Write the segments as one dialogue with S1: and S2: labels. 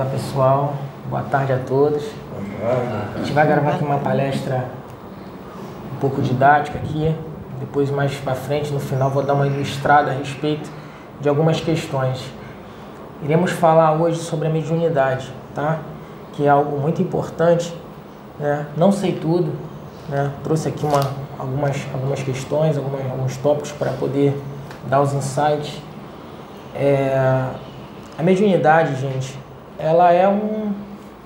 S1: Fala pessoal, boa tarde a todos. A gente vai gravar aqui uma palestra um pouco didática aqui. Depois mais para frente, no final, vou dar uma ilustrada a respeito de algumas questões. Iremos falar hoje sobre a mediunidade, tá? Que é algo muito importante. Né? Não sei tudo, né? Trouxe aqui uma, algumas, algumas questões, algumas, alguns tópicos para poder dar os insights. É, a mediunidade, gente, ela é um,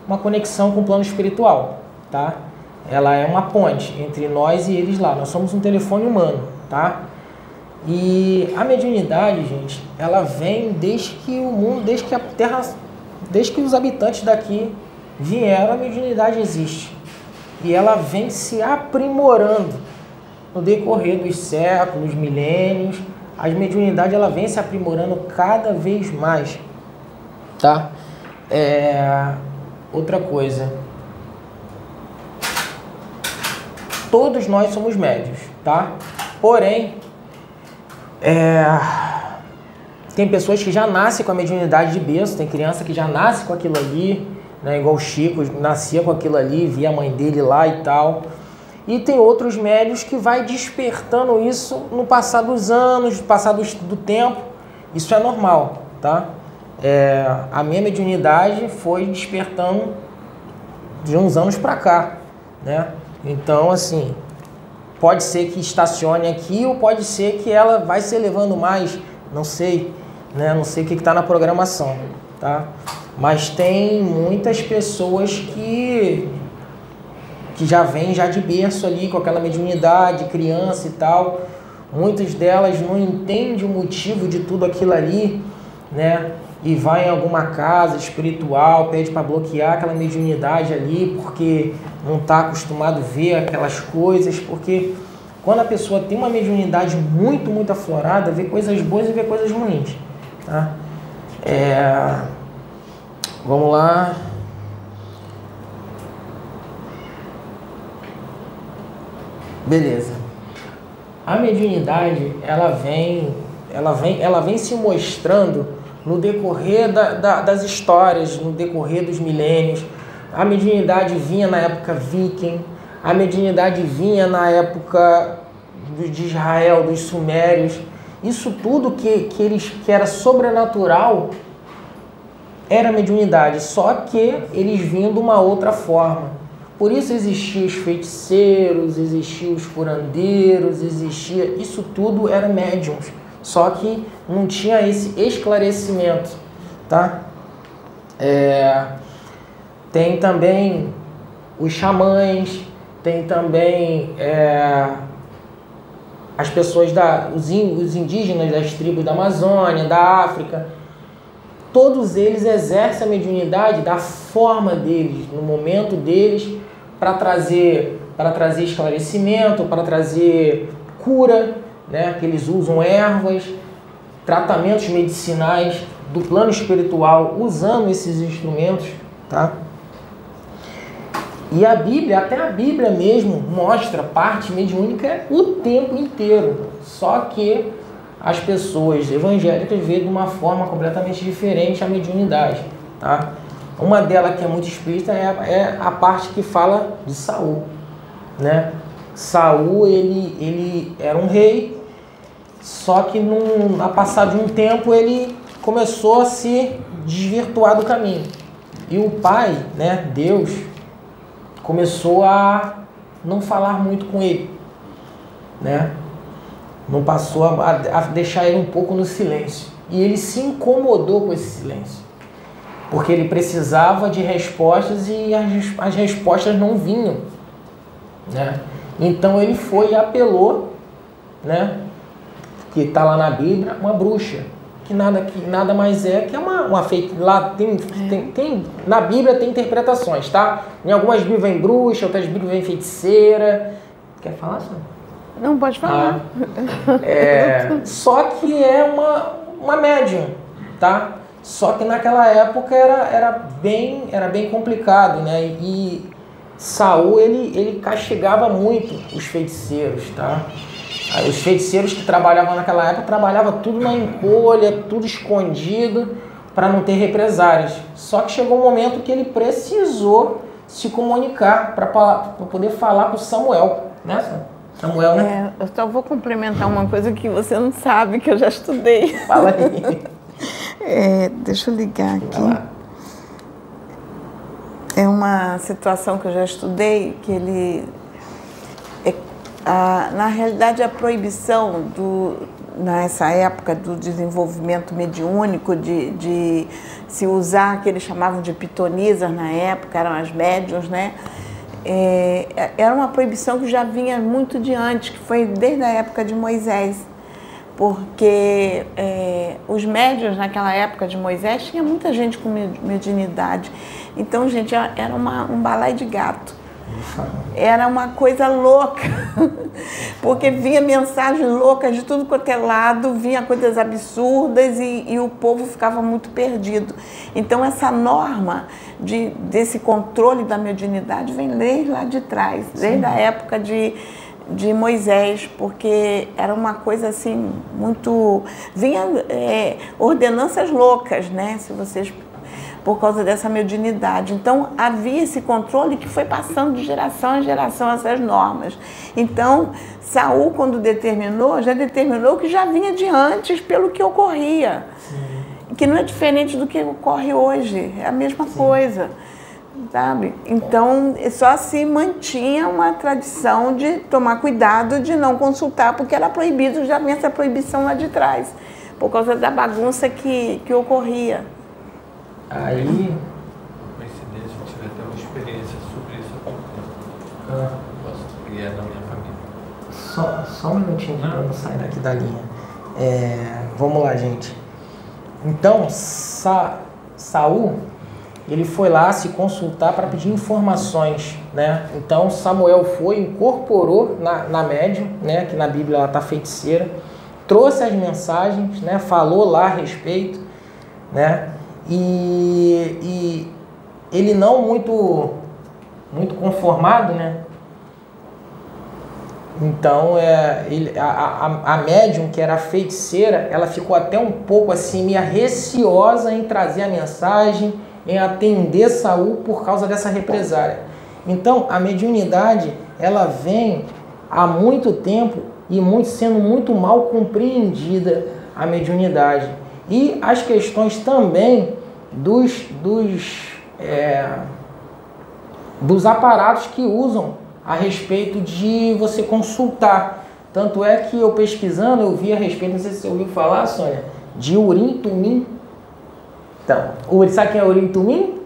S1: uma conexão com o plano espiritual, tá? Ela é uma ponte entre nós e eles lá. Nós somos um telefone humano, tá? E a mediunidade, gente, ela vem desde que o mundo, desde que a Terra, desde que os habitantes daqui vieram, a mediunidade existe. E ela vem se aprimorando no decorrer dos séculos, milênios. A mediunidade ela vem se aprimorando cada vez mais, tá? É... Outra coisa. Todos nós somos médios, tá? Porém, é... tem pessoas que já nascem com a mediunidade de berço, tem criança que já nasce com aquilo ali, né? Igual o Chico, nascia com aquilo ali, via a mãe dele lá e tal. E tem outros médios que vai despertando isso no passar dos anos, no passar do, tempo. Isso é normal, tá? É, a minha mediunidade foi despertando de uns anos para cá, né? Então, assim, pode ser que estacione aqui ou pode ser que ela vai se elevando mais, não sei, né? Não sei o que está na programação, tá? Mas tem muitas pessoas que que já vem já de berço ali com aquela mediunidade, criança e tal. Muitas delas não entendem o motivo de tudo aquilo ali, né? E vai em alguma casa espiritual, pede para bloquear aquela mediunidade ali, porque não está acostumado a ver aquelas coisas, porque quando a pessoa tem uma mediunidade muito, muito aflorada, vê coisas boas e vê coisas ruins, tá? É... Vamos lá. Beleza. A mediunidade, ela vem, ela vem, ela vem se mostrando no decorrer da, da, das histórias, no decorrer dos milênios. A mediunidade vinha na época viking, a mediunidade vinha na época de Israel, dos sumérios. Isso tudo que, que, eles, que era sobrenatural era mediunidade, só que eles vinham de uma outra forma. Por isso existiam os feiticeiros, existiam os curandeiros, existia. Isso tudo era médiums. Só que não tinha esse esclarecimento. Tá? É, tem também os xamãs, tem também é, as pessoas da. Os, os indígenas das tribos da Amazônia, da África todos eles exercem a mediunidade da forma deles, no momento deles, para trazer, para trazer esclarecimento, para trazer cura, né? que eles usam ervas, tratamentos medicinais do plano espiritual usando esses instrumentos, tá? E a Bíblia, até a Bíblia mesmo, mostra parte mediúnica o tempo inteiro. Só que as pessoas evangélicas veem de uma forma completamente diferente a mediunidade, tá? Uma delas que é muito explícita é, é a parte que fala de Saul, né? Saul ele, ele era um rei, só que num, a passar de um tempo ele começou a se desvirtuar do caminho. E o pai, né, Deus, começou a não falar muito com ele, né? Não passou a, a deixar ele um pouco no silêncio. E ele se incomodou com esse silêncio porque ele precisava de respostas e as, as respostas não vinham. Né? Então ele foi e apelou, né? que está lá na Bíblia, uma bruxa, que nada, que nada mais é que é uma, uma feita. Lá tem, é. tem, tem, na Bíblia tem interpretações, tá? Em algumas Bíblias vem bruxa, outras Bíblias vem feiticeira. Quer falar, Sônia?
S2: Não, pode falar.
S1: Ah, é, só que é uma, uma médium, tá? Só que naquela época era, era, bem, era bem complicado, né? E Saul ele, ele castigava muito os feiticeiros, tá? Os feiticeiros que trabalhavam naquela época trabalhavam tudo na encolha, tudo escondido, para não ter represárias. Só que chegou um momento que ele precisou se comunicar para poder falar com Samuel, né? Samuel,
S2: né? É, eu só vou complementar uma coisa que você não sabe, que eu já estudei.
S1: Fala aí.
S2: É, deixa eu ligar aqui. É uma situação que eu já estudei, que ele. É, a, na realidade, a proibição do, nessa época do desenvolvimento mediúnico, de, de se usar que eles chamavam de pitonisas na época, eram as médiums, né? É, era uma proibição que já vinha muito de antes, que foi desde a época de Moisés. Porque é, os médios naquela época de Moisés tinha muita gente com mediunidade. Então, gente, era uma, um balai de gato. Era uma coisa louca, porque vinha mensagens loucas de tudo quanto é lado, vinha coisas absurdas e, e o povo ficava muito perdido. Então, essa norma de, desse controle da mediunidade vem desde lá de trás, desde Sim. a época de, de Moisés, porque era uma coisa assim muito. vinha é, ordenanças loucas, né? Se vocês por causa dessa mediunidade. Então, havia esse controle que foi passando de geração em geração essas normas. Então, Saul, quando determinou, já determinou que já vinha de antes pelo que ocorria. Sim. Que não é diferente do que ocorre hoje, é a mesma Sim. coisa. Sabe? Então, só se mantinha uma tradição de tomar cuidado de não consultar, porque era proibido, já vinha essa proibição lá de trás, por causa da bagunça que, que ocorria.
S1: Aí.
S3: Coincidência, eu tive até uma experiência sobre isso há pouco tempo. Ah. E é da minha família.
S1: Só, só um minutinho para não sair daqui da linha. É, vamos lá, gente. Então, Sa, Saul, ele foi lá se consultar para pedir informações, né? Então, Samuel foi, incorporou na, na médium, né? Que na Bíblia ela está feiticeira, trouxe as mensagens, né? Falou lá a respeito, né? E, e ele não muito, muito conformado, né? Então, é, ele, a, a, a médium, que era feiticeira, ela ficou até um pouco assim, meio receosa em trazer a mensagem, em atender Saul por causa dessa represária. Então, a mediunidade, ela vem há muito tempo e muito, sendo muito mal compreendida a mediunidade. E as questões também dos, dos, é, dos aparatos que usam a respeito de você consultar. Tanto é que eu pesquisando, eu vi a respeito, não sei se você ouviu falar, Sônia, de Urim Tumim. Então, sabe quem é Urim Tumim?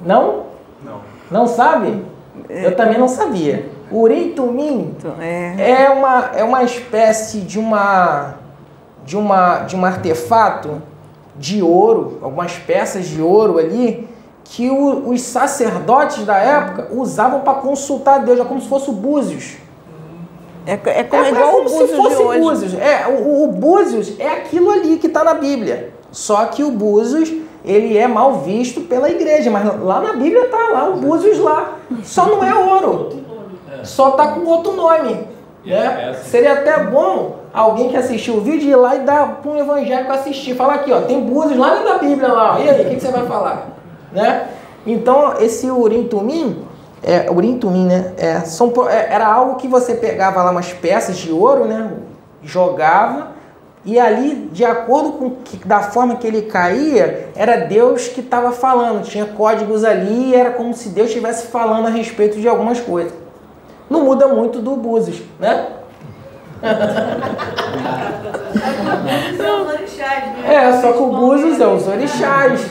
S1: Não?
S3: Não.
S1: Não sabe? Eu também não sabia. Urim Tumim é. é uma, é uma espécie de uma de uma de um artefato de ouro, algumas peças de ouro ali, que o, os sacerdotes da época usavam para consultar Deus, é como se fosse o Búzios.
S2: É, é, como, é, igual é como o Búzios se fosse
S1: Búzios. É, o, o Búzios é aquilo ali que está na Bíblia. Só que o Búzios, ele é mal visto pela igreja, mas lá na Bíblia está lá o Búzios lá. Só não é ouro. Só está com outro nome. Né? Seria até bom alguém que assistiu o vídeo ir lá e dar para um evangélico assistir. Falar aqui, ó, tem búzios lá na Bíblia lá. E aí, o que, que, você vai falar? Né? Então, esse Urim Tumim, é, Urim Tumim, né? É, são, é, era algo que você pegava lá umas peças de ouro, né? Jogava e ali, de acordo com que, da forma que ele caía, era Deus que estava falando. Tinha códigos ali era como se Deus estivesse falando a respeito de algumas coisas. Não muda muito do Búzios, né? É, só que o Búzios é os orixás,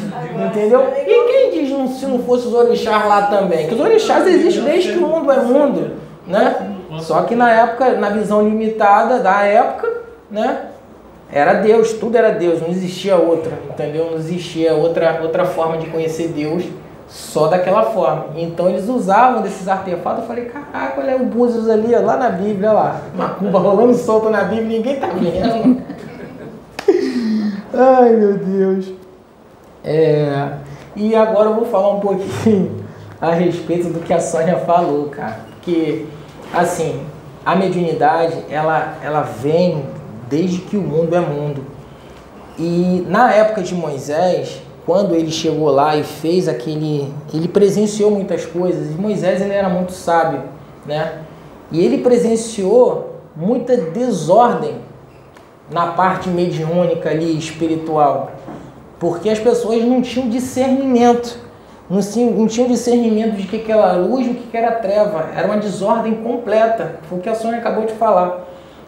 S1: entendeu? E quem diz se não fosse os orixás lá também? Que os orixás existem desde que o mundo é mundo, né? Só que na época, na visão limitada da época, né? Era Deus, tudo era Deus, não existia outra, entendeu? Não existia outra, outra forma de conhecer Deus só daquela forma. Então eles usavam desses artefatos. Eu falei, caraca, olha o Búzios ali, ó, lá na Bíblia, lá. Macumba rolando solto na Bíblia, ninguém tá vendo. Ai, meu Deus. É, e agora eu vou falar um pouquinho a respeito do que a Sônia falou, cara. Que, assim, a mediunidade, ela, ela vem desde que o mundo é mundo. E na época de Moisés, quando ele chegou lá e fez aquele, ele presenciou muitas coisas. E Moisés ele era muito sábio, né? E ele presenciou muita desordem na parte mediúnica ali espiritual, porque as pessoas não tinham discernimento, não tinham, discernimento de que, que era luz e o que, que era treva, era uma desordem completa, foi o que a Sônia acabou de falar,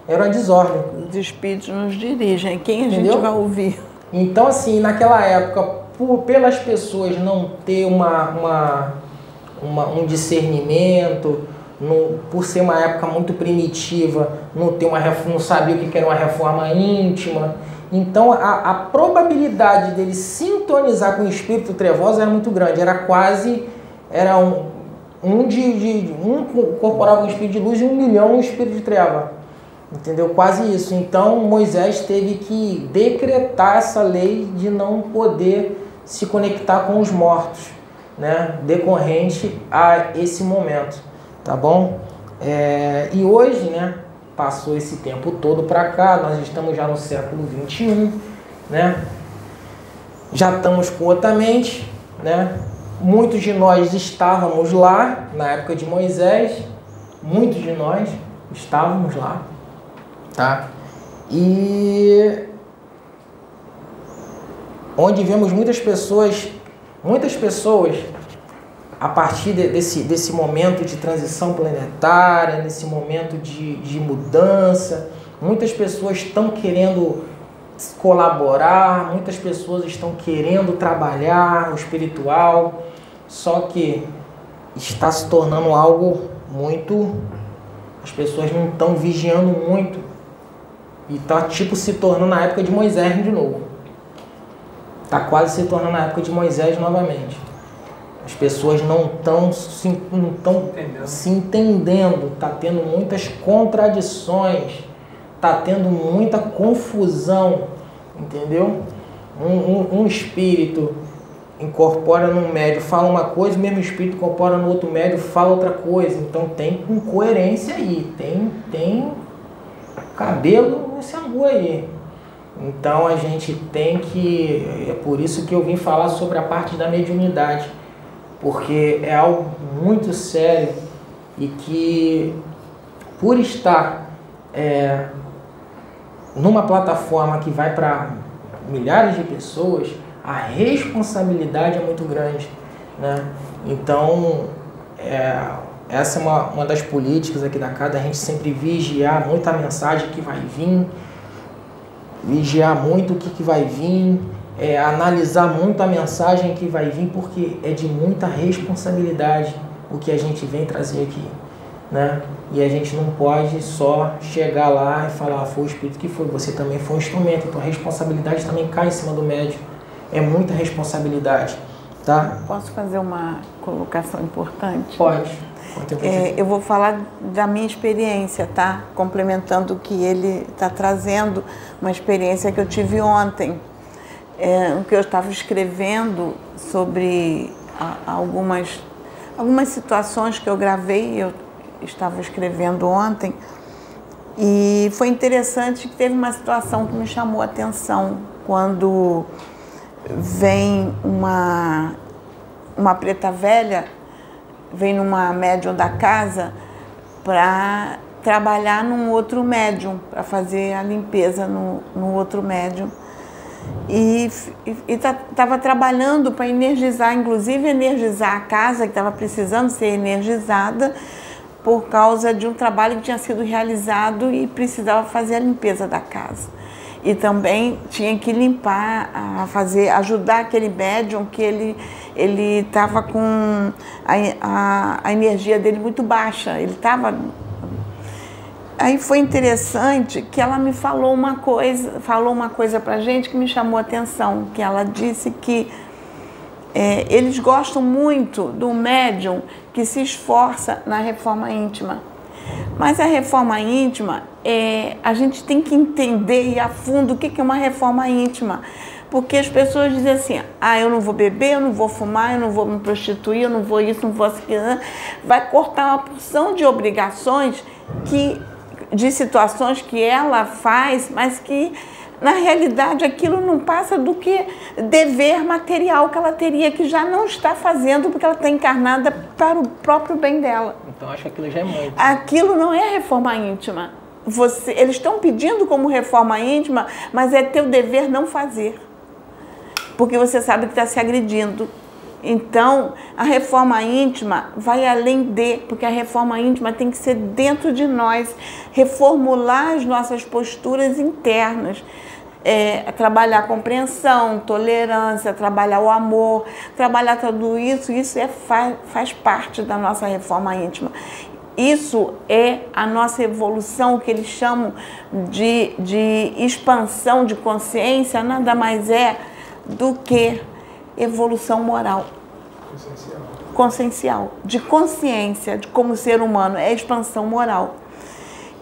S1: era uma desordem.
S2: Os espíritos nos dirigem, quem a Entendeu? gente vai ouvir?
S1: Então, assim, naquela época, por, pelas pessoas não ter uma, uma, uma um discernimento, no, por ser uma época muito primitiva, não, ter uma, não sabia o que era uma reforma íntima. Então a, a probabilidade dele sintonizar com o espírito trevoso era muito grande, era quase era um, um de, de um incorporava um espírito de luz e um milhão um espírito de treva. Entendeu? Quase isso. Então Moisés teve que decretar essa lei de não poder se conectar com os mortos, né? decorrente a esse momento tá bom? É, e hoje, né, passou esse tempo todo para cá, nós estamos já no século 21, né? Já estamos com outra mente, né? Muitos de nós estávamos lá na época de Moisés, muitos de nós estávamos lá, tá? E onde vemos muitas pessoas, muitas pessoas a partir de, desse, desse momento de transição planetária, nesse momento de, de mudança, muitas pessoas estão querendo colaborar, muitas pessoas estão querendo trabalhar o espiritual, só que está se tornando algo muito. As pessoas não estão vigiando muito. E está tipo se tornando a época de Moisés de novo. Está quase se tornando a época de Moisés novamente. As pessoas não estão se, não tão se entendendo, está tendo muitas contradições, está tendo muita confusão, entendeu? Um, um, um, espírito incorpora num médio, fala uma coisa, o mesmo espírito incorpora no outro médio, fala outra coisa. Então tem incoerência aí, tem, tem cabelo nesse angu aí. Então a gente tem que. É por isso que eu vim falar sobre a parte da mediunidade porque é algo muito sério e que, por estar é, numa plataforma que vai para milhares de pessoas, a responsabilidade é muito grande. Né? Então, é, essa é uma, uma das políticas aqui da casa, a gente sempre vigiar muito a mensagem que vai vir, vigiar muito o que, que vai vir, é, analisar muito a mensagem que vai vir, porque é de muita responsabilidade o que a gente vem trazer aqui. Né? E a gente não pode só chegar lá e falar, ah, foi o Espírito que foi, você também foi um instrumento, então a responsabilidade também cai em cima do médico. É muita responsabilidade. Tá?
S2: Posso fazer uma colocação importante?
S1: Pode.
S2: É, eu vou falar da minha experiência, tá? Complementando o que ele está trazendo, uma experiência que eu tive ontem é, o que eu estava escrevendo sobre a, algumas, algumas situações que eu gravei, eu estava escrevendo ontem, e foi interessante que teve uma situação que me chamou a atenção quando vem uma, uma preta velha, vem numa médium da casa para trabalhar num outro médium, para fazer a limpeza no, no outro médium e estava trabalhando para energizar, inclusive energizar a casa que estava precisando ser energizada por causa de um trabalho que tinha sido realizado e precisava fazer a limpeza da casa. E também tinha que limpar, a fazer, ajudar aquele médium que ele ele estava com a, a, a energia dele muito baixa, ele estava Aí foi interessante que ela me falou uma coisa, falou uma coisa pra gente que me chamou a atenção, que ela disse que é, eles gostam muito do médium que se esforça na reforma íntima. Mas a reforma íntima, é, a gente tem que entender e a fundo o que é uma reforma íntima. Porque as pessoas dizem assim, ah, eu não vou beber, eu não vou fumar, eu não vou me prostituir, eu não vou isso, não vou aquilo. Vai cortar uma porção de obrigações que de situações que ela faz, mas que na realidade, aquilo não passa do que dever material que ela teria, que já não está fazendo, porque ela está encarnada para o próprio bem dela.
S1: Então acho que aquilo já é muito.
S2: Aquilo não é reforma íntima. Você, eles estão pedindo como reforma íntima, mas é teu dever não fazer. Porque você sabe que está se agredindo. Então, a reforma íntima vai além de, porque a reforma íntima tem que ser dentro de nós, reformular as nossas posturas internas. É, trabalhar a compreensão, tolerância, trabalhar o amor, trabalhar tudo isso, isso é, faz, faz parte da nossa reforma íntima. Isso é a nossa evolução, que eles chamam de, de expansão de consciência, nada mais é do que evolução moral. Consciencial. Consciencial, de consciência, de como ser humano, é expansão moral.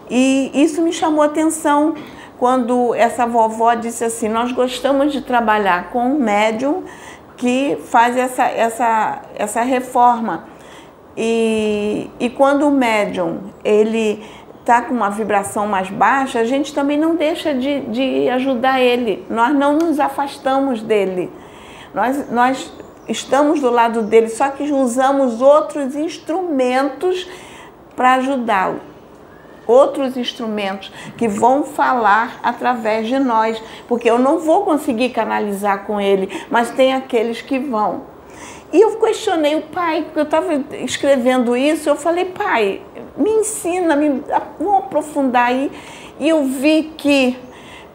S2: E isso me chamou a atenção quando essa vovó disse assim: Nós gostamos de trabalhar com um médium que faz essa, essa, essa reforma. E, e quando o médium ele está com uma vibração mais baixa, a gente também não deixa de, de ajudar ele. Nós não nos afastamos dele. Nós, nós estamos do lado dele, só que usamos outros instrumentos para ajudá-lo. Outros instrumentos que vão falar através de nós, porque eu não vou conseguir canalizar com ele, mas tem aqueles que vão. E eu questionei o pai, porque eu estava escrevendo isso, eu falei, pai, me ensina, me, vamos aprofundar aí. E eu vi que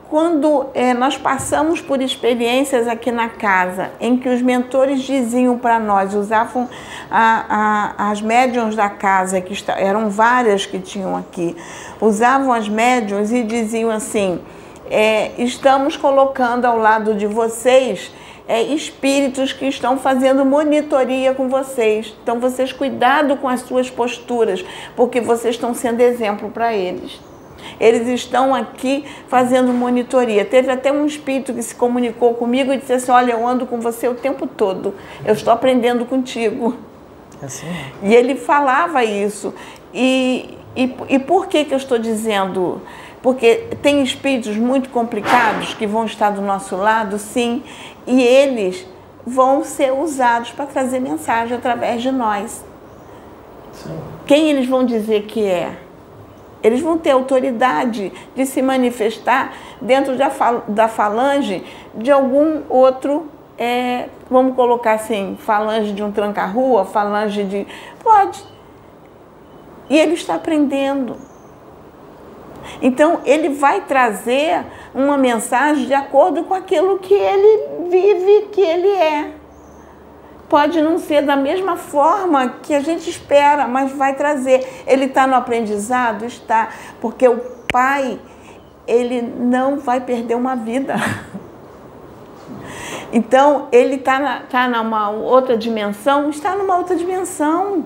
S2: quando é, nós passamos por experiências aqui na casa, em que os mentores diziam para nós, usavam a, a, as médiums da casa, que está, eram várias que tinham aqui, usavam as médiums e diziam assim: é, estamos colocando ao lado de vocês é, espíritos que estão fazendo monitoria com vocês. Então, vocês cuidado com as suas posturas, porque vocês estão sendo exemplo para eles. Eles estão aqui fazendo monitoria. Teve até um espírito que se comunicou comigo e disse assim: Olha, eu ando com você o tempo todo, eu estou aprendendo contigo. É assim. E ele falava isso. E, e, e por que, que eu estou dizendo? Porque tem espíritos muito complicados que vão estar do nosso lado, sim, e eles vão ser usados para trazer mensagem através de nós. Sim. Quem eles vão dizer que é? Eles vão ter autoridade de se manifestar dentro da falange de algum outro, é, vamos colocar assim, falange de um tranca-rua, falange de. Pode. E ele está aprendendo. Então, ele vai trazer uma mensagem de acordo com aquilo que ele vive, que ele é pode não ser da mesma forma que a gente espera, mas vai trazer. Ele está no aprendizado? Está, porque o pai, ele não vai perder uma vida. Então, ele está tá numa outra dimensão? Está numa outra dimensão.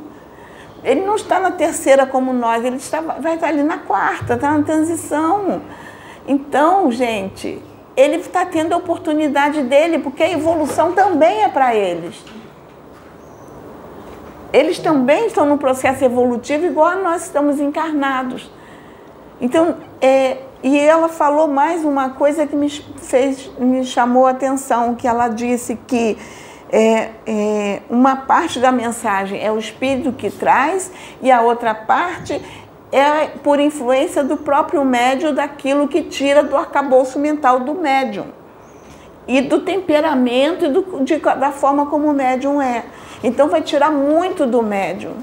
S2: Ele não está na terceira como nós, ele está, vai estar ali na quarta, está na transição. Então, gente, ele está tendo a oportunidade dele, porque a evolução também é para eles eles também estão no processo evolutivo igual nós estamos encarnados. Então, é, e ela falou mais uma coisa que me fez, me chamou a atenção, que ela disse que é, é, uma parte da mensagem é o espírito que traz e a outra parte é por influência do próprio médium daquilo que tira do arcabouço mental do médium e do temperamento e do, de, da forma como o médium é. Então vai tirar muito do médium.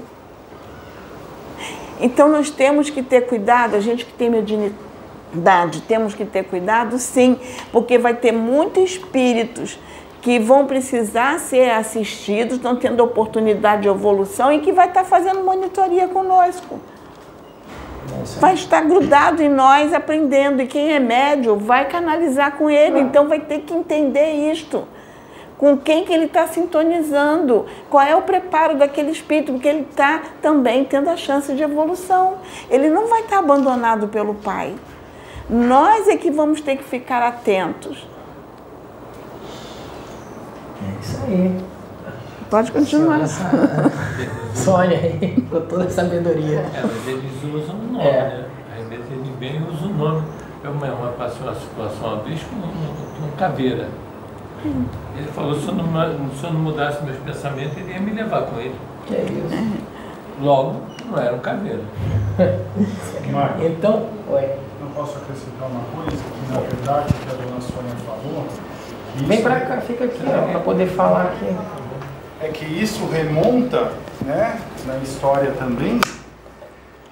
S2: Então nós temos que ter cuidado, a gente que tem mediunidade, temos que ter cuidado sim, porque vai ter muitos espíritos que vão precisar ser assistidos, estão tendo oportunidade de evolução e que vai estar fazendo monitoria conosco. Vai estar grudado em nós, aprendendo. E quem é médio vai canalizar com ele, então vai ter que entender isto com quem que ele está sintonizando, qual é o preparo daquele espírito, porque ele está também tendo a chance de evolução. Ele não vai estar abandonado pelo Pai. Nós é que vamos ter que ficar atentos.
S1: É isso aí.
S2: Pode continuar.
S1: Sônia aí, com toda a sabedoria.
S3: É, vezes eles usam o nome, é. né? Às vezes ele vem e usa o nome Eu mesmo passei uma situação uma vez com um, um caveira. Ele falou, se eu, não, se eu não mudasse meus pensamentos, ele ia me levar com ele.
S1: Que é isso?
S3: Logo, não era um caveira.
S1: Então, oi.
S4: eu posso acrescentar uma coisa que, na verdade, o que a dona Sônia falou...
S1: Vem pra cá, fica aqui, ó, pra poder falar aqui.
S4: É que isso remonta, né, na história também,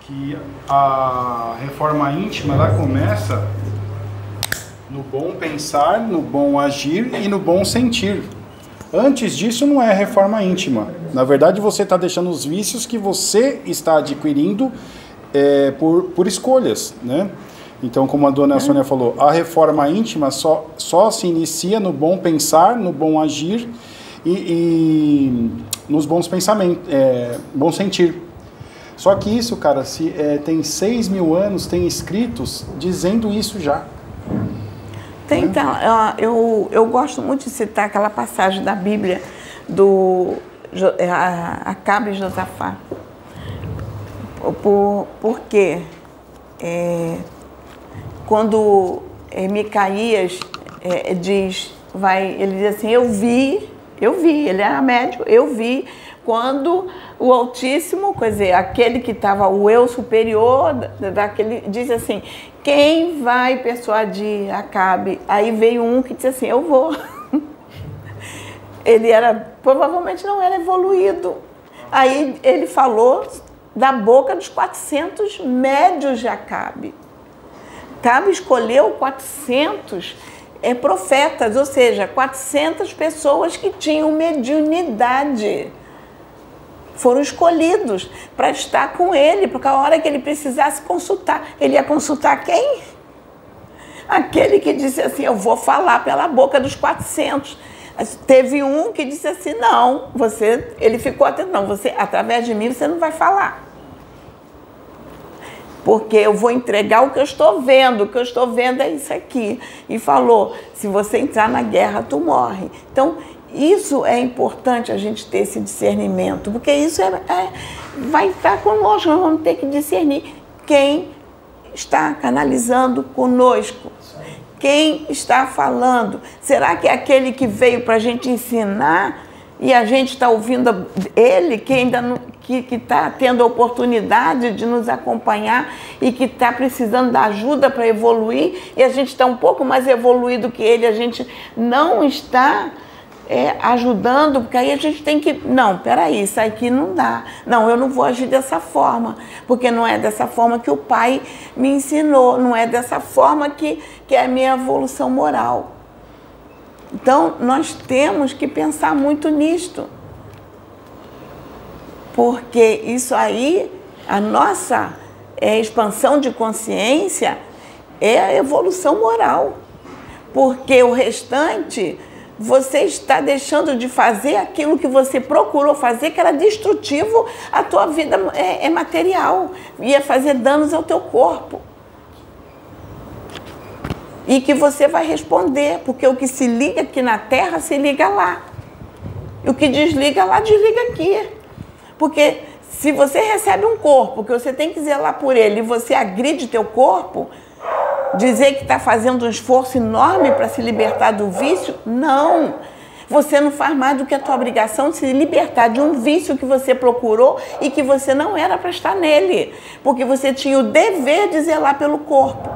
S4: que a reforma íntima, ela começa no bom pensar, no bom agir e no bom sentir. Antes disso não é reforma íntima. Na verdade, você está deixando os vícios que você está adquirindo é, por, por escolhas, né? Então, como a dona Sônia falou, a reforma íntima só, só se inicia no bom pensar, no bom agir e, e nos bons pensamentos, é, bom sentir. Só que isso, cara, se é, tem seis mil anos, tem escritos dizendo isso já.
S2: Tem, então, ó, eu, eu gosto muito de citar aquela passagem da Bíblia do é, a- Acabe e Josafá. Por, porque é, quando é, Micaías é, diz, vai, ele diz assim, eu vi, eu vi, ele era médico, eu vi quando o Altíssimo, quer dizer, aquele que estava, o eu superior, da- daquele, diz assim, quem vai persuadir Acabe? Aí veio um que disse assim, eu vou. Ele era, provavelmente não era evoluído. Aí ele falou da boca dos 400 médios de Acabe. Acabe escolheu 400 é, profetas, ou seja, 400 pessoas que tinham mediunidade. Foram escolhidos para estar com ele, porque a hora que ele precisasse consultar, ele ia consultar quem? Aquele que disse assim: Eu vou falar pela boca dos 400. Teve um que disse assim: Não, você. Ele ficou atento, não, você, através de mim você não vai falar. Porque eu vou entregar o que eu estou vendo, o que eu estou vendo é isso aqui. E falou: se você entrar na guerra, tu morre. Então, isso é importante a gente ter esse discernimento, porque isso é, é- vai estar conosco, nós vamos ter que discernir quem está canalizando conosco. Quem está falando? Será que é aquele que veio para a gente ensinar e a gente está ouvindo ele, que ainda não, que está tendo a oportunidade de nos acompanhar e que está precisando da ajuda para evoluir e a gente está um pouco mais evoluído que ele, a gente não está é, ajudando, porque aí a gente tem que. Não, peraí, isso aqui não dá. Não, eu não vou agir dessa forma, porque não é dessa forma que o pai me ensinou, não é dessa forma que, que é a minha evolução moral. Então, nós temos que pensar muito nisto. Porque isso aí, a nossa é, expansão de consciência é a evolução moral. Porque o restante, você está deixando de fazer aquilo que você procurou fazer, que era destrutivo à tua vida é, é material, ia fazer danos ao teu corpo. E que você vai responder, porque o que se liga aqui na Terra se liga lá. E o que desliga lá, desliga aqui. Porque se você recebe um corpo que você tem que zelar por ele e você agride teu corpo, dizer que está fazendo um esforço enorme para se libertar do vício, não. Você não faz mais do que a tua obrigação de se libertar de um vício que você procurou e que você não era para estar nele, porque você tinha o dever de zelar pelo corpo.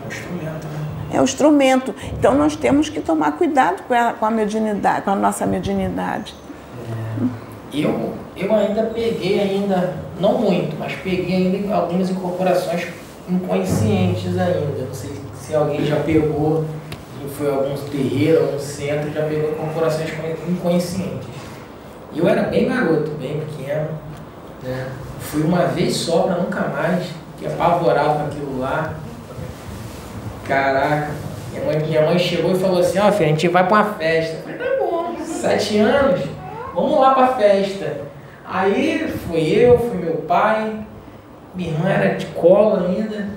S1: É um instrumento, né?
S2: É o instrumento. Então nós temos que tomar cuidado com a, com a mediunidade, com a nossa mediunidade.
S1: Eu, eu ainda peguei ainda, não muito, mas peguei ainda algumas incorporações inconscientes ainda. Não sei se alguém já pegou, foi algum terreiro, algum centro, já pegou incorporações inconscientes. E eu era bem garoto, bem pequeno, né? Fui uma vez só para nunca mais, que apavorado com aquilo lá. Caraca, minha mãe, minha mãe chegou e falou assim, ó filho, a gente vai pra uma festa. Eu falei, tá bom, sete anos, vamos lá pra festa. Aí fui eu, fui meu pai, minha irmã era de cola ainda,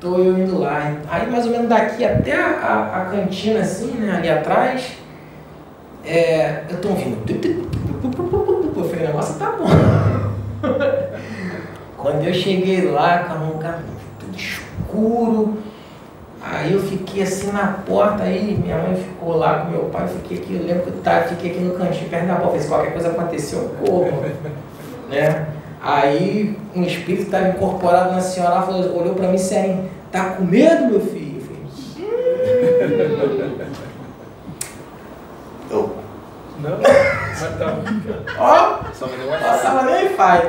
S1: tô eu indo lá. Aí mais ou menos daqui até a, a, a cantina assim, né, ali atrás, é, eu tô ouvindo. Eu falei, o negócio tá bom. Quando eu cheguei lá, com a mão tudo escuro. Aí eu fiquei assim na porta, aí minha mãe ficou lá com meu pai, eu fiquei aqui, eu lembro que eu tá, fiquei aqui no cantinho perto da porta, se qualquer coisa aconteceu, eu corro. né? Aí um espírito estava incorporado na senhora, falou, olhou para mim sério, tá com medo, meu filho? Eu falei, eu,
S3: Não, mas tá.
S1: ó, passava nem faz.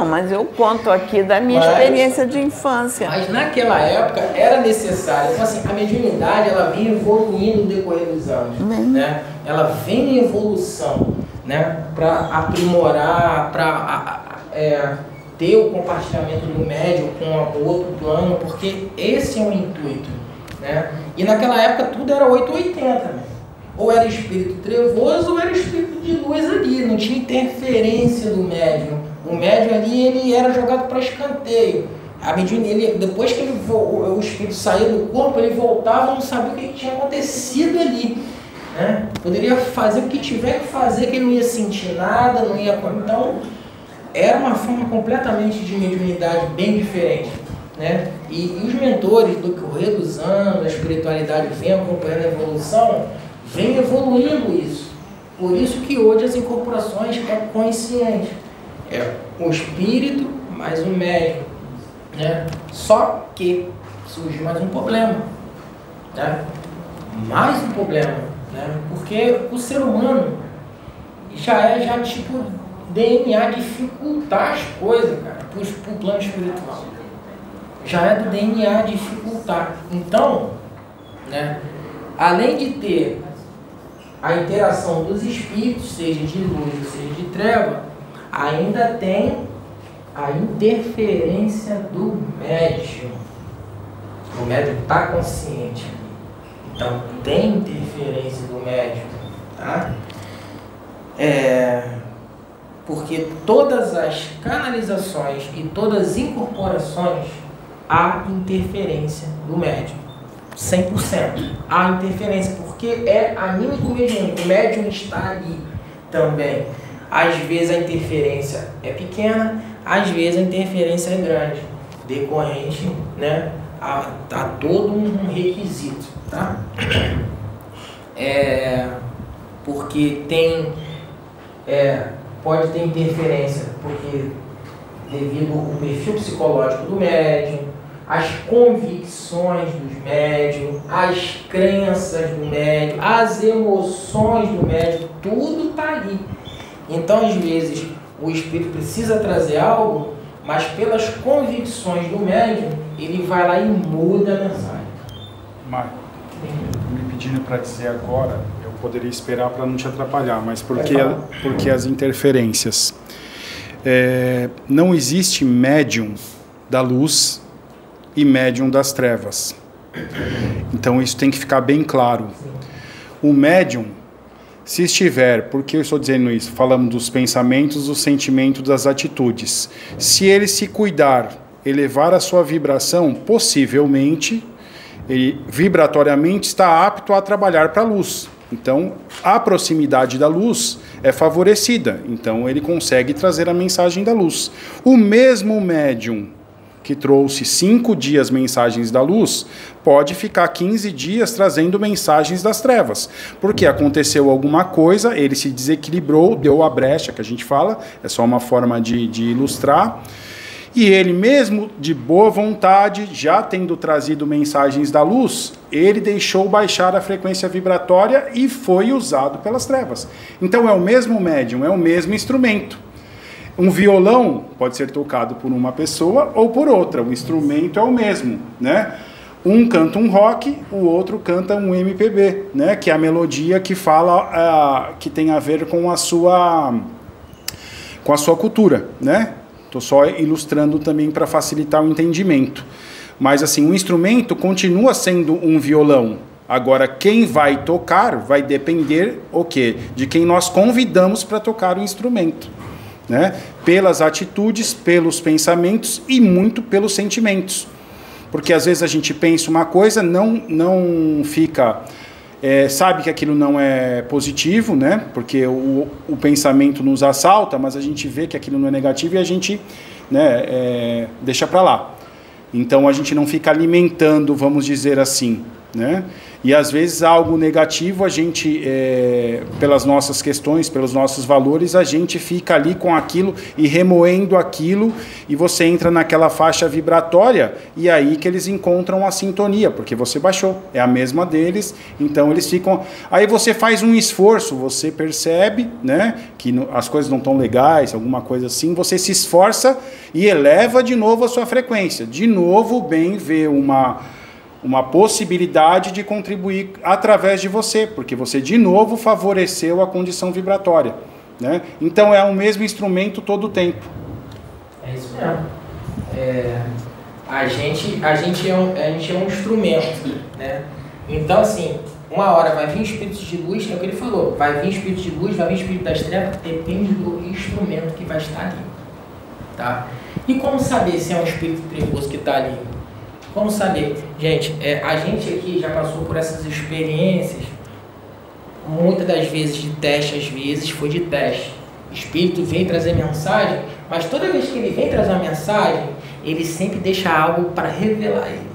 S2: Não, mas eu conto aqui da minha
S1: Mas-
S2: experiência de infância.
S1: Mas naquela época era necessário. Então, assim, a mediunidade ela vem evoluindo no decorrer dos anos.
S2: Bem.
S1: Né? Ela vem em evolução né? para aprimorar, para ter o compartilhamento do médium com o outro plano, porque esse é o intuito. Né? E naquela época tudo era 880. Né? Ou era espírito trevoso ou era espírito de luz ali, não tinha interferência do médium. O médium ali ele era jogado para escanteio. A medida, ele, depois que ele, o espírito saía do corpo, ele voltava não sabia o que tinha acontecido ali. Né? Poderia fazer o que tiver que fazer, que ele não ia sentir nada, não ia. Então, era uma forma completamente de mediunidade bem diferente. Né? E, e os mentores, do correr dos anos, a espiritualidade vem acompanhando a evolução, vem evoluindo isso. Por isso que hoje as incorporações é consciente. É o espírito mais o médium. Né? Só que surge mais um problema. Né? Mais um problema. Né? Porque o ser humano já é já tipo DNA dificultar as coisas, pro, pro plano espiritual. Já é do DNA dificultar. Então, né, além de ter a interação dos espíritos, seja de luz ou seja de treva, ainda tem a interferência do médium. O médium está consciente. Então tem interferência do médium, tá? É, porque todas as canalizações e todas as incorporações há interferência do médium. 100%. Há interferência, porque é anímico mediúnico. O médium está ali também. Às vezes a interferência é pequena, às vezes a interferência é grande, decorrente né, a, a todo um requisito. Tá? É, porque tem. É, pode ter interferência, porque devido ao perfil psicológico do médium, as convicções dos médiums, as crenças do médium, as emoções do médium, tudo está ali. Então, às vezes, o espírito precisa trazer algo, mas pelas convicções do médium, ele vai lá e muda a mensagem.
S4: Marco, me pedindo para dizer agora, eu poderia esperar para não te atrapalhar, mas porque, porque as interferências. É, não existe médium da luz e médium das trevas. Então isso tem que ficar bem claro. O médium, se estiver, por que eu estou dizendo isso? Falamos dos pensamentos, dos sentimentos, das atitudes. Se ele se cuidar, elevar a sua vibração, possivelmente, ele vibratoriamente está apto a trabalhar para a luz. Então, a proximidade da luz é favorecida. Então, ele consegue trazer a mensagem da luz. O mesmo médium que trouxe cinco dias mensagens da luz, pode ficar 15 dias trazendo mensagens das trevas. Porque aconteceu alguma coisa, ele se desequilibrou, deu a brecha que a gente fala, é só uma forma de, de ilustrar. E ele, mesmo de boa vontade, já tendo trazido mensagens da luz, ele deixou baixar a frequência vibratória e foi usado pelas trevas. Então é o mesmo médium, é o mesmo instrumento. Um violão pode ser tocado por uma pessoa ou por outra, o instrumento é o mesmo, né? Um canta um rock, o outro canta um MPB, né? Que é a melodia que fala, ah, que tem a ver com a sua com a sua cultura, né? Estou só ilustrando também para facilitar o entendimento. Mas assim, o instrumento continua sendo um violão. Agora, quem vai tocar vai depender o quê? De quem nós convidamos para tocar o instrumento. Né? Pelas atitudes, pelos pensamentos e muito pelos sentimentos. Porque às vezes a gente pensa uma coisa, não, não fica. é, sabe que aquilo não é positivo, né? Porque o, o pensamento nos assalta, mas a gente vê que aquilo não é negativo e a gente né, é, deixa para lá. Então a gente não fica alimentando, vamos dizer assim, né? E às vezes algo negativo, a gente, é, pelas nossas questões, pelos nossos valores, a gente fica ali com aquilo e remoendo aquilo, e você entra naquela faixa vibratória, e aí que eles encontram a sintonia, porque você baixou, é a mesma deles, então eles ficam. Aí você faz um esforço, você percebe né, que as coisas não estão legais, alguma coisa assim, você se esforça e eleva de novo a sua frequência. De novo, bem vê uma uma possibilidade de contribuir através de você, porque você de novo favoreceu a condição vibratória. Né? Então é o mesmo instrumento todo o tempo.
S1: É isso mesmo. É, a, gente, a, gente é um, a gente é um instrumento. Né? Então, assim, uma hora vai vir espíritos de luz, é o que ele falou, vai vir espírito de luz, vai vir espírito das trevas, depende do instrumento que vai estar ali. Tá? E como saber se é um espírito trevoso que está ali? Como saber? Gente, é, a gente aqui já passou por essas experiências, muitas das vezes de teste, às vezes foi de teste. O Espírito vem trazer mensagem, mas toda vez que ele vem trazer uma mensagem, ele sempre deixa algo para revelar ele.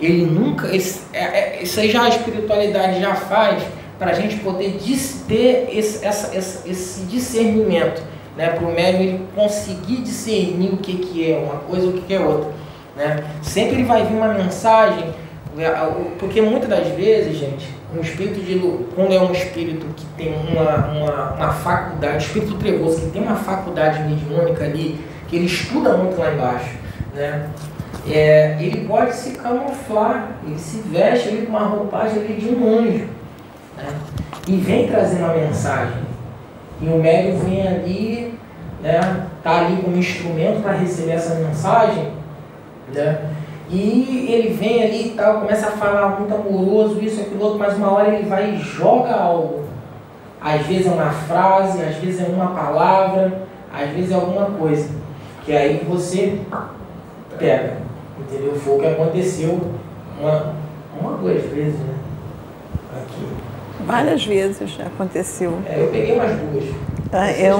S1: Ele nunca. Isso, é, é, isso aí já a espiritualidade já faz para a gente poder ter esse, essa, esse discernimento. Né, para o médium ele conseguir discernir o que, que é uma coisa e o que, que é outra. Né? Sempre vai vir uma mensagem, né, porque muitas das vezes, gente, um espírito de quando é um espírito que tem uma, uma, uma faculdade, espírito trevoso que tem uma faculdade mediúnica ali, que ele estuda muito lá embaixo, né? É, ele pode se camuflar, ele se veste ali com uma roupagem ali de um anjo, né? E vem trazer uma mensagem. E o médium vem ali, né? Tá ali como instrumento para receber essa mensagem né? E ele vem ali e tal, começa a falar muito amoroso, isso, aquilo outro, mas uma hora ele vai e joga algo. Às vezes é uma frase, às vezes é uma palavra, às vezes é alguma coisa. Que é aí você pega. Entendeu? Foi o que aconteceu uma, uma duas vezes, né? Aqui.
S2: Várias vezes aconteceu.
S1: É, eu peguei umas duas.
S2: Ah, eu,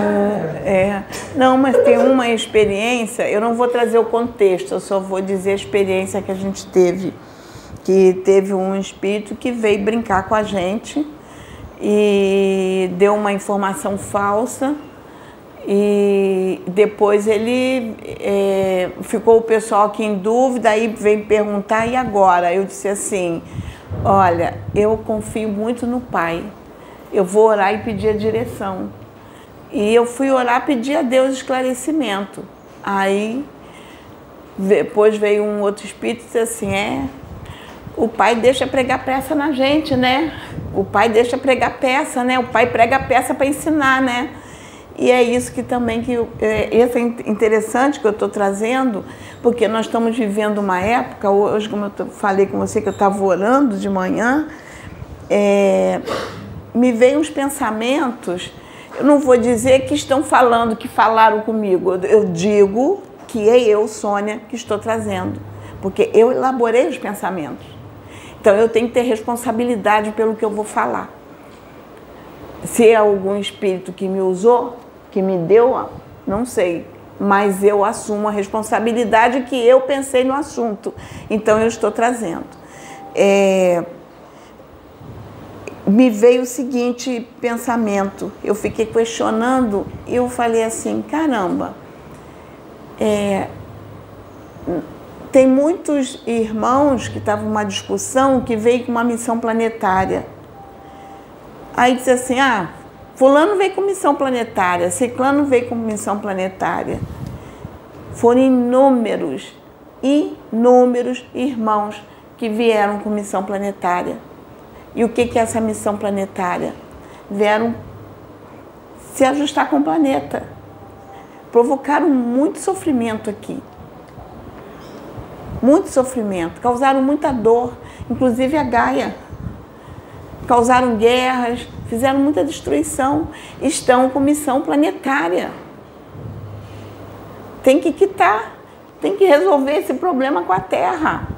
S2: é, não, mas tem uma experiência, eu não vou trazer o contexto, eu só vou dizer a experiência que a gente teve. Que teve um espírito que veio brincar com a gente e deu uma informação falsa e depois ele é, ficou o pessoal aqui em dúvida, aí veio perguntar, e agora? Eu disse assim, olha, eu confio muito no Pai, eu vou orar e pedir a direção. E eu fui orar, pedir a Deus esclarecimento. Aí depois veio um outro espírito e disse assim: é, o pai deixa pregar peça na gente, né? O pai deixa pregar peça, né? O pai prega peça para ensinar, né? E é isso que também que é, esse é interessante que eu estou trazendo, porque nós estamos vivendo uma época hoje, como eu falei com você que eu estava orando de manhã, é, me veio uns pensamentos eu não vou dizer que estão falando, que falaram comigo. Eu digo que é eu, Sônia, que estou trazendo. Porque eu elaborei os pensamentos. Então eu tenho que ter responsabilidade pelo que eu vou falar. Se é algum espírito que me usou, que me deu, não sei. Mas eu assumo a responsabilidade que eu pensei no assunto. Então eu estou trazendo. É, me veio o seguinte pensamento. Eu fiquei questionando e eu falei assim: caramba, é, tem muitos irmãos que estavam numa discussão que veio com uma missão planetária. Aí disse assim: ah, Fulano veio com missão planetária, Ciclano veio com missão planetária. Foram inúmeros, inúmeros irmãos que vieram com missão planetária. E o que é essa missão planetária? Vieram se ajustar com o planeta. Provocaram muito sofrimento aqui. Muito sofrimento. Causaram muita dor, inclusive a Gaia. Causaram guerras, fizeram muita destruição. Estão com missão planetária. Tem que quitar, tem que resolver esse problema com a Terra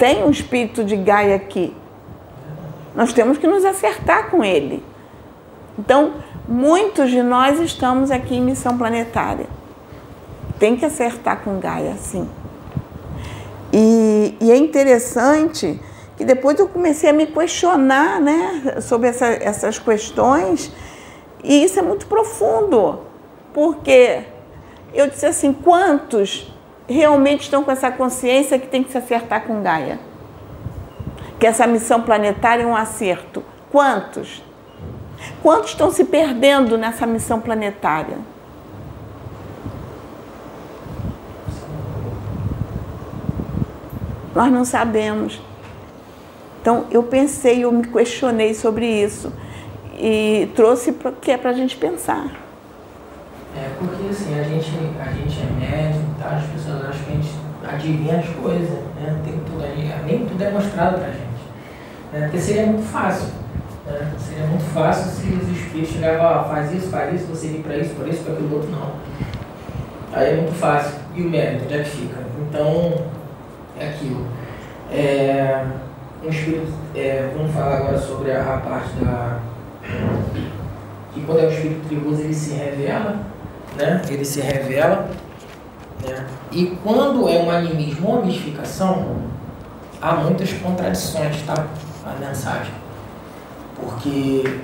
S2: tem um espírito de Gaia aqui. Nós temos que nos acertar com ele. Então, muitos de nós estamos aqui em missão planetária. Tem que acertar com Gaia, sim. E, e é interessante que depois eu comecei a me questionar né, sobre essa, essas questões, e isso é muito profundo, porque eu disse assim: quantos realmente estão com essa consciência que tem que se acertar com Gaia? Que essa missão planetária é um acerto. Quantos? Quantos estão se perdendo nessa missão planetária? Nós não sabemos. Então eu pensei, eu me questionei sobre isso e trouxe pra, que é para a gente pensar.
S1: É porque assim, a gente, a gente é médico, tá? as pessoas acham que a gente adivinha as coisas, né? Tem tudo, nem tudo é mostrado pra gente. Né? Porque seria muito fácil. Né? Seria muito fácil se os espíritos chegavam, ó, faz isso, faz isso, você vir para isso, por isso, para aquilo outro, não. Aí é muito fácil. E o mérito, onde é que fica? Então, é aquilo. É, um espírito, é, vamos falar agora sobre a, a parte da. que quando é o espírito perigoso ele se revela, né? Ele se revela. Né? E quando é um animismo ou mistificação, há muitas contradições, tá? A mensagem. Porque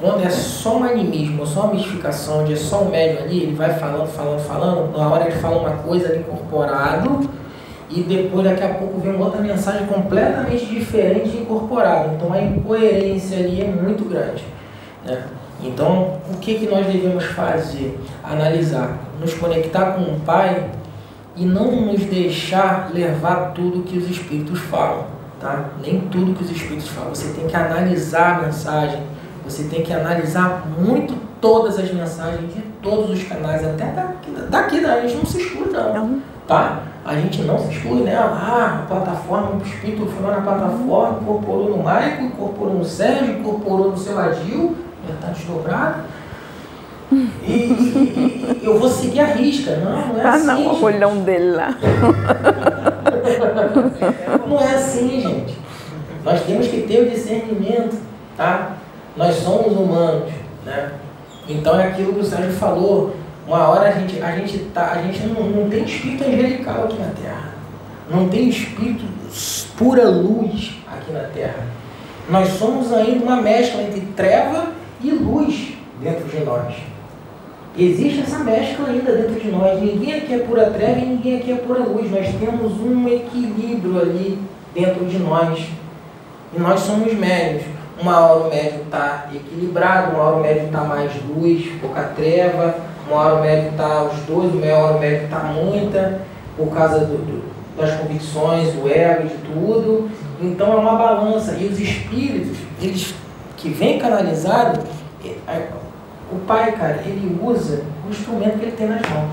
S1: quando é só um animismo, só uma mistificação, onde é só o médium ali, ele vai falando, falando, falando, na hora ele fala uma coisa ali incorporado, e depois daqui a pouco vem outra mensagem completamente diferente incorporada. Então a incoerência ali é muito grande. Né? Então, o que, que nós devemos fazer? Analisar, nos conectar com o Pai e não nos deixar levar tudo que os Espíritos falam. Tá? Nem tudo que os Espíritos falam. Você tem que analisar a mensagem, você tem que analisar muito todas as mensagens de todos os canais, até daqui, daqui né? a gente não se exclui não. Tá? A gente não se exclui, né? Ah, a plataforma, o Espírito foi lá na plataforma, incorporou no Maico, incorporou no Sérgio, incorporou no seu Adil, já está desdobrado. E, e, eu vou seguir a risca. Não, não é
S2: ah,
S1: assim.
S2: Ah, não, o olhão dele lá.
S1: não é assim, gente. Nós temos que ter o discernimento, tá? Nós somos humanos, né? Então é aquilo que o Sérgio falou. Uma hora a gente, a gente, tá, a gente não, não tem espírito angelical aqui na Terra. Não tem espírito pura luz aqui na Terra. Nós somos ainda uma mescla entre treva e luz dentro de nós. Existe essa mescla ainda dentro de nós. Ninguém aqui é pura treva e ninguém aqui é pura luz. Nós temos um equilíbrio ali dentro de nós. E nós somos médios. Uma hora o médio está equilibrado, uma hora o médio está mais luz, pouca treva, uma hora o médio está os dois, uma hora o médio está muita, por causa do, do, das convicções, do ego, de tudo. Então é uma balança. E os espíritos, eles que vêm canalizado, o pai, cara, ele usa o instrumento que ele tem nas mãos.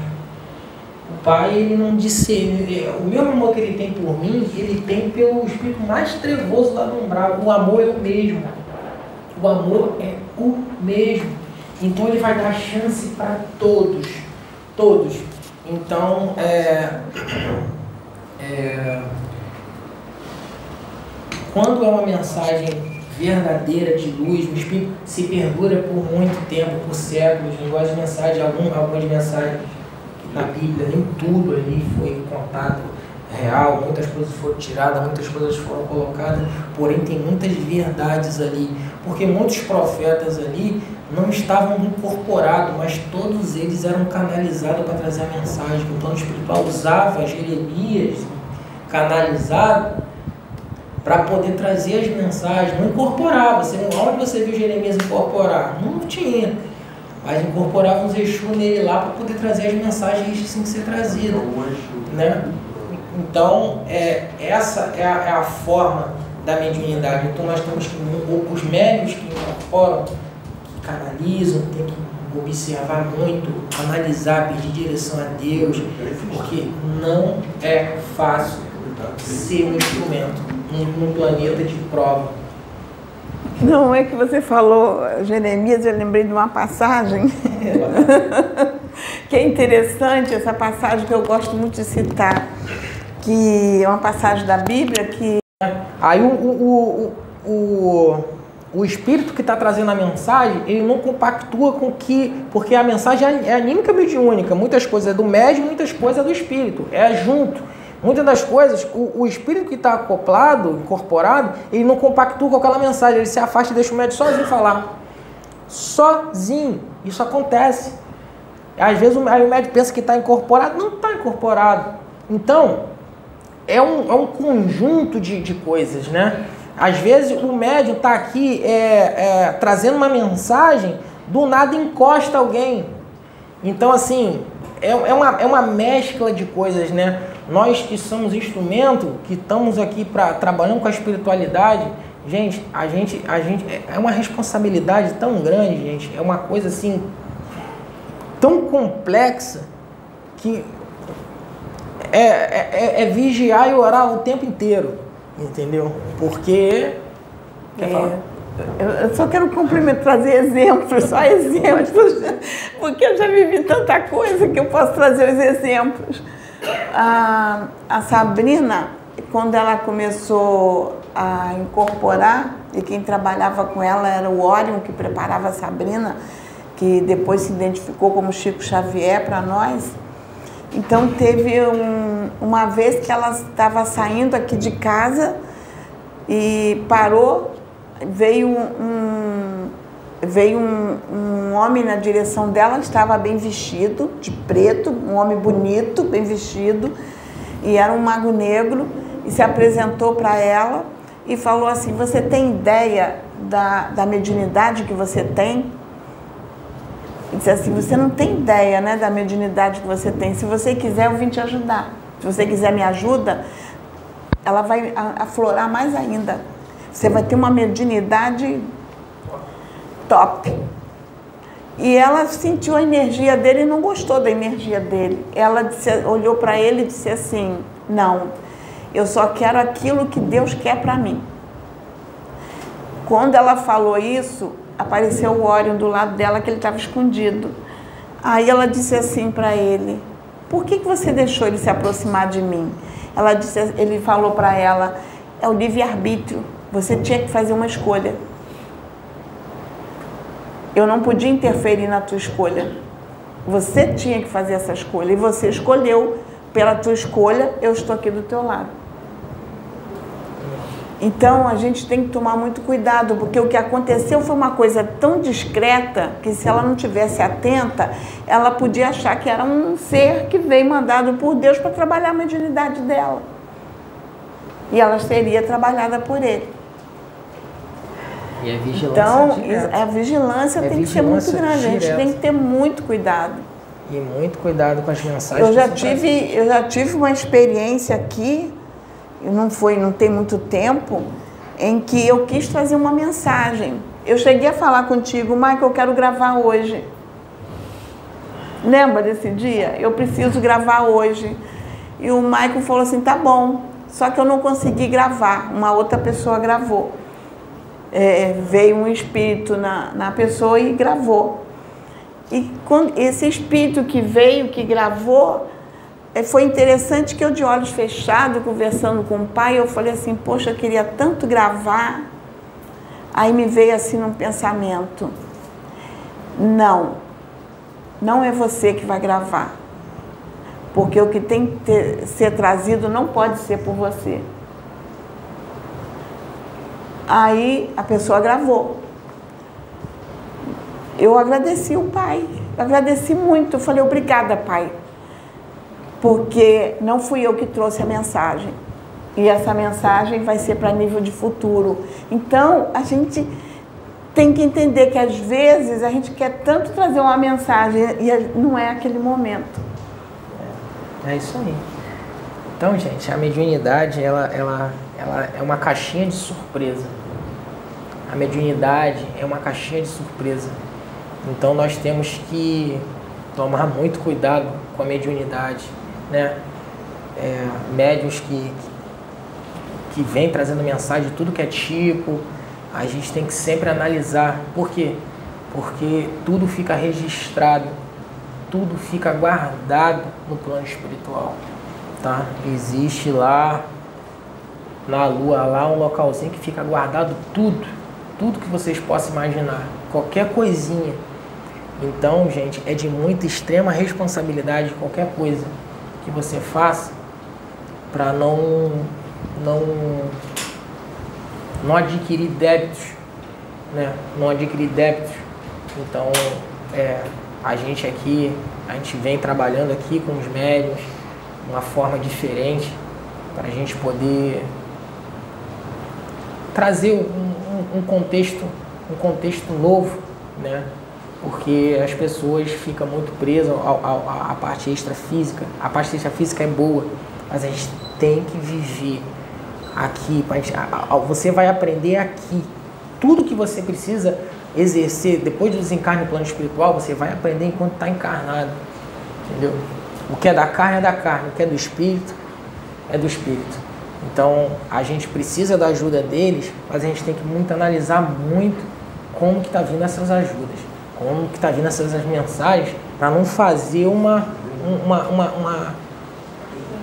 S1: O pai, ele não disse, ele, o mesmo amor que ele tem por mim, ele tem pelo espírito mais trevoso lá no umbral. O amor é o mesmo. O amor é o mesmo. Então ele vai dar chance para todos. Todos. Então, é, é, quando é uma mensagem verdadeira de luz, o Espírito se perdura por muito tempo, por séculos. Negócio de mensagem, algum, algumas mensagens na Bíblia, nem tudo ali foi contado real, muitas coisas foram tiradas, muitas coisas foram colocadas, porém tem muitas verdades ali, porque muitos profetas ali não estavam incorporados, mas todos eles eram canalizados para trazer a mensagem. O plano espiritual usava Jeremias canalizado para poder trazer as mensagens, não incorporava. Você, onde você viu Jeremias incorporar? Não, tinha. Mas incorporava uns Exu nele lá para poder trazer as mensagens que tinham que ser trazidas. Né? Então, é, essa é a, é a, forma da mediunidade. Então, nós temos que, os médios que incorporam, que canalizam, tem que observar muito, analisar, pedir direção a Deus, porque não é fácil ser um instrumento num planeta de prova.
S2: Não, é que você falou Jeremias, eu lembrei de uma passagem que é interessante, essa passagem que eu gosto muito de citar, que é uma passagem da Bíblia que...
S1: Aí o, o, o, o, o espírito que está trazendo a mensagem, ele não compactua com que. Porque a mensagem é anímica mediúnica. Muitas coisas é do médium, muitas coisas é do espírito. É junto. Muitas das coisas, o, o espírito que está acoplado, incorporado, ele não compactua com aquela mensagem. Ele se afasta e deixa o médium sozinho falar. Sozinho. Isso acontece. Às vezes aí o médico pensa que está incorporado, não está incorporado. Então, é um, é um conjunto de, de coisas, né? Às vezes o médium está aqui é, é, trazendo uma mensagem, do nada encosta alguém. Então, assim, é, é, uma, é uma mescla de coisas, né? Nós que somos instrumento, que estamos aqui para trabalhando com a espiritualidade, gente, a gente, a gente é uma responsabilidade tão grande, gente. É uma coisa assim tão complexa que é, é, é vigiar e orar o tempo inteiro, entendeu? Porque.
S2: É, eu só quero complementar, trazer exemplos, só exemplos, porque eu já vivi tanta coisa que eu posso trazer os exemplos. A, a Sabrina, quando ela começou a incorporar, e quem trabalhava com ela era o Orion, que preparava a Sabrina, que depois se identificou como Chico Xavier para nós. Então teve um, uma vez que ela estava saindo aqui de casa e parou, veio um, veio um, um, homem na direção dela, estava bem vestido, de preto, um homem bonito, bem vestido, e era um mago negro, e se apresentou para ela e falou assim, você tem ideia da, da mediunidade que você tem? E disse assim, você não tem ideia né, da mediunidade que você tem. Se você quiser, eu vim te ajudar. Se você quiser me ajuda, ela vai aflorar mais ainda. Você vai ter uma mediunidade top. E ela sentiu a energia dele e não gostou da energia dele. Ela disse, olhou para ele e disse assim: Não, eu só quero aquilo que Deus quer para mim. Quando ela falou isso, apareceu o Orion do lado dela que ele estava escondido. Aí ela disse assim para ele: Por que, que você deixou ele se aproximar de mim? Ela disse, ele falou para ela: É o livre-arbítrio. Você tinha que fazer uma escolha. Eu não podia interferir na tua escolha. Você tinha que fazer essa escolha. E você escolheu. Pela tua escolha, eu estou aqui do teu lado. Então a gente tem que tomar muito cuidado, porque o que aconteceu foi uma coisa tão discreta que se ela não tivesse atenta, ela podia achar que era um ser que veio mandado por Deus para trabalhar a mediunidade dela. E ela seria trabalhada por ele.
S1: E a vigilância
S2: então, a vigilância é tem vigilância que ser muito grande, a gente tem que ter muito cuidado.
S1: E muito cuidado com as mensagens.
S2: Eu já tive, eu já tive uma experiência aqui não foi, não tem muito tempo, em que eu quis trazer uma mensagem. Eu cheguei a falar contigo, Michael, eu quero gravar hoje. Lembra desse dia? Eu preciso gravar hoje. E o Michael falou assim: tá bom, só que eu não consegui gravar. Uma outra pessoa gravou. É, veio um espírito na, na pessoa e gravou. E quando, esse espírito que veio, que gravou, é, foi interessante que eu de olhos fechados, conversando com o pai, eu falei assim, poxa, eu queria tanto gravar. Aí me veio assim um pensamento, não, não é você que vai gravar. Porque o que tem que ter, ser trazido não pode ser por você. Aí a pessoa gravou. Eu agradeci o pai, agradeci muito. Eu falei, obrigada, pai porque não fui eu que trouxe a mensagem. E essa mensagem vai ser para nível de futuro. Então, a gente tem que entender que às vezes a gente quer tanto trazer uma mensagem e não é aquele momento.
S1: É, é isso aí. Então, gente, a mediunidade, ela, ela, ela é uma caixinha de surpresa. A mediunidade é uma caixinha de surpresa. Então, nós temos que tomar muito cuidado com a mediunidade né? É, médios que, que vem trazendo mensagem de tudo que é tipo. A gente tem que sempre analisar. Por quê? Porque tudo fica registrado, tudo fica guardado no plano espiritual. Tá? Existe lá na lua lá um localzinho que fica guardado tudo. Tudo que vocês possam imaginar, qualquer coisinha. Então, gente, é de muita extrema responsabilidade qualquer coisa que você faça para não não não adquirir débitos, né? Não adquirir débitos. Então, é, a gente aqui, a gente vem trabalhando aqui com os médios, uma forma diferente para a gente poder trazer um, contexto um contexto novo, né? Porque as pessoas ficam muito presas à parte extrafísica. A parte extrafísica é boa, mas a gente tem que viver aqui. Você vai aprender aqui. Tudo que você precisa exercer depois do desencarne no plano espiritual, você vai aprender enquanto está encarnado. Entendeu? O que é da carne é da carne, o que é do espírito é do espírito. Então a gente precisa da ajuda deles, mas a gente tem que muito analisar muito como que está vindo essas ajudas, como que está vindo essas mensagens, para não fazer uma, uma, uma, uma,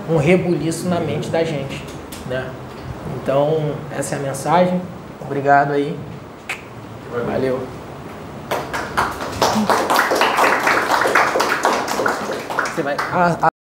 S1: um rebuliço na mente da gente. Né? Então essa é a mensagem. Obrigado aí. Valeu. Você vai. Ah.